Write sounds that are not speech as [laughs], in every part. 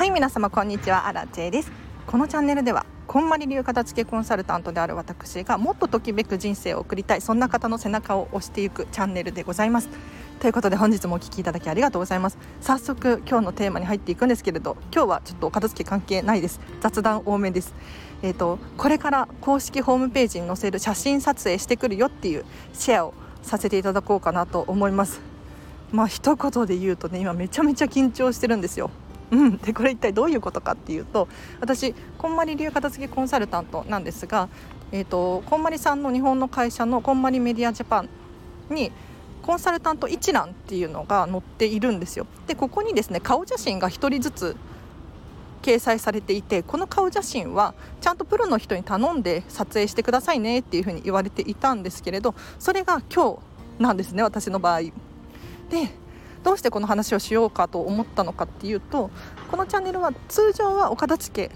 はい皆様こんにちは。アラチェです。このチャンネルではこんまり流片付けコンサルタントである私がもっとときめく人生を送りたいそんな方の背中を押していくチャンネルでございます。ということで本日もお聞きいただきありがとうございます。早速今日のテーマに入っていくんですけれど今日はちょっとお片付け関係ないです。雑談多めです。えーと、これから公式ホームページに載せる写真撮影してくるよっていうシェアをさせていただこうかなと思います。まあ一言で言うとね今めちゃめちゃ緊張してるんですよ。うん、でこれ一体どういうことかっていうと私こんまり流片付けコンサルタントなんですが、えーと、こんまりさんの日本の会社のこんまりメディアジャパンにコンサルタント一覧っていうのが載っているんですよ。でここにですね顔写真が1人ずつ掲載されていてこの顔写真はちゃんとプロの人に頼んで撮影してくださいねっていうふうに言われていたんですけれどそれが今日なんですね私の場合。でどうしてこの話をしようかと思ったのかっていうとこのチャンネルは通常はお片付け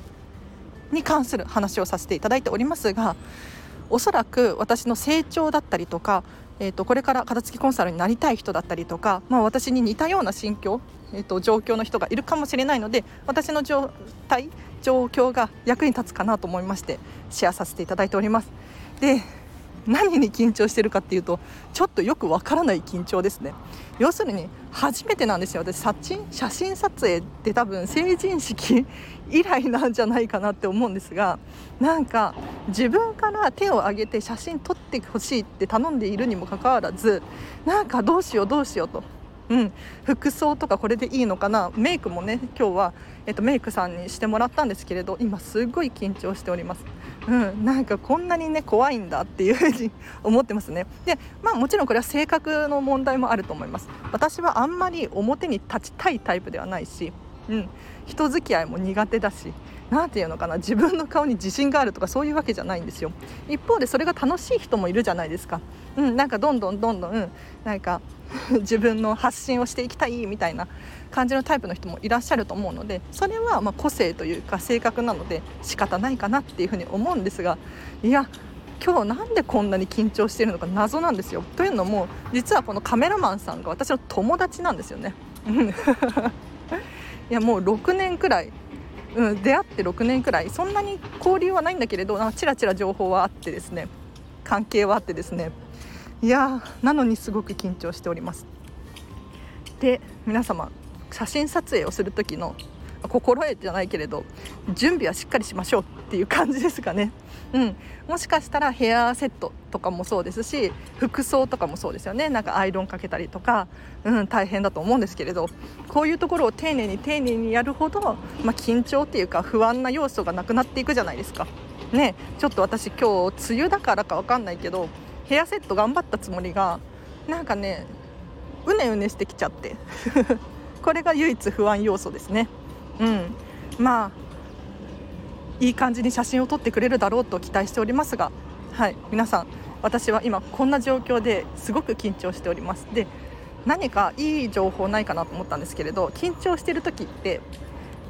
に関する話をさせていただいておりますがおそらく私の成長だったりとか、えー、とこれから片付けコンサルになりたい人だったりとか、まあ、私に似たような心境、えー、と状況の人がいるかもしれないので私の状態状況が役に立つかなと思いましてシェアさせていただいております。で何に緊張してるかっていうとちょっとよくわからない緊張ですね。要するに初めてなんですよ。私写真写真撮影って多分成人式以来なんじゃないかなって思うんですがなんか自分から手を挙げて写真撮ってほしいって頼んでいるにもかかわらずなんかどうしようどうしようと。うん、服装とかこれでいいのかな？メイクもね今日は、えっと、メイクさんにしてもらったんですけれど今すごい緊張しております、うん、なんかこんなにね怖いんだっていうふうに [laughs] 思ってますね。でまあもちろんこれは性格の問題もあると思います。私はあんまり表に立ちたいタイプではないし、うん、人付き合いも苦手だし何て言うのかな自分の顔に自信があるとかそういうわけじゃないんですよ一方でそれが楽しい人もいるじゃないですか、うん、なんかどんどんどんどん、うん、なんか [laughs] 自分の発信をしていきたいみたいな感じのタイプの人もいらっしゃると思うのでそれはま個性というか性格なので仕方ないかなっていうふうに思うんですがいや今日なんでこんなに緊張してるのか謎なんですよ。というのも実はこのカメラマンさんが私の友達なんですよね。[laughs] いやもう6年くらいうん、出会って6年くらい。そんなに交流はないんだけれどなんかチラチラ情報はあってですね。関係はあってですね。いやなのにすごく緊張しております。で皆様写真撮影をする時の心得じゃないけれど準備はしっかりしましょう。っていう感じですかね、うん、もしかしたらヘアセットとかもそうですし服装とかもそうですよね。なんかアイロンかけたりとか、うん、大変だと思うんですけれど。こういうところを丁寧に丁寧にやるほど、まあ、緊張っていうか不安な要素がなくなっていくじゃないですか。ね、ちょっと私今日梅雨だからか分かんないけどヘアセット頑張ったつもりがなんかねうねうねしてきちゃって。[laughs] これが唯一不安要素ですね。うん、まあいい感じに写真を撮ってくれるだろうと期待しておりますが、はい、皆さん私は今こんな状況ですごく緊張しております。で何かいい情報ないかなと思ったんですけれど緊張してる時って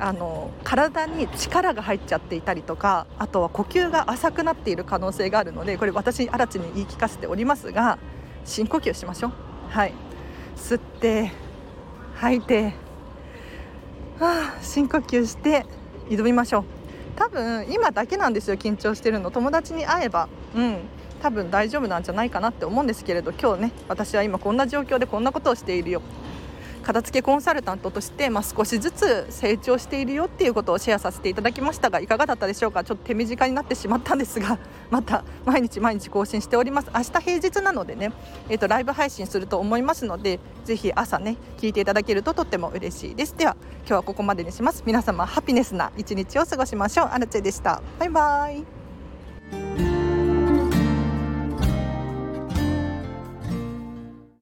あの体に力が入っちゃっていたりとかあとは呼吸が浅くなっている可能性があるのでこれ私新地に言い聞かせておりますが深呼吸しましょう。はい。吸って吐いてはあ、深呼吸して挑みましょう。多分今だけなんですよ緊張してるの。友達に会えば。うん。多分大丈夫なんじゃないかなって思うんですけれど今日ね私は今こんな状況でこんなことをしているよ。片付けコンサルタントとして、まあ、少しずつ成長しているよっていうことをシェアさせていただきましたがいかがだったでしょうか？ちょっと手短になってしまったんですが [laughs] また毎日毎日更新しております。明日平日なのでね、えーと、ライブ配信すると思いますのでぜひ朝ね聞いていただけるととっても嬉しいです。では今日はここまでにします。皆様ハピネスな一日を過ごしましょう。アルチェでした。バイバイ。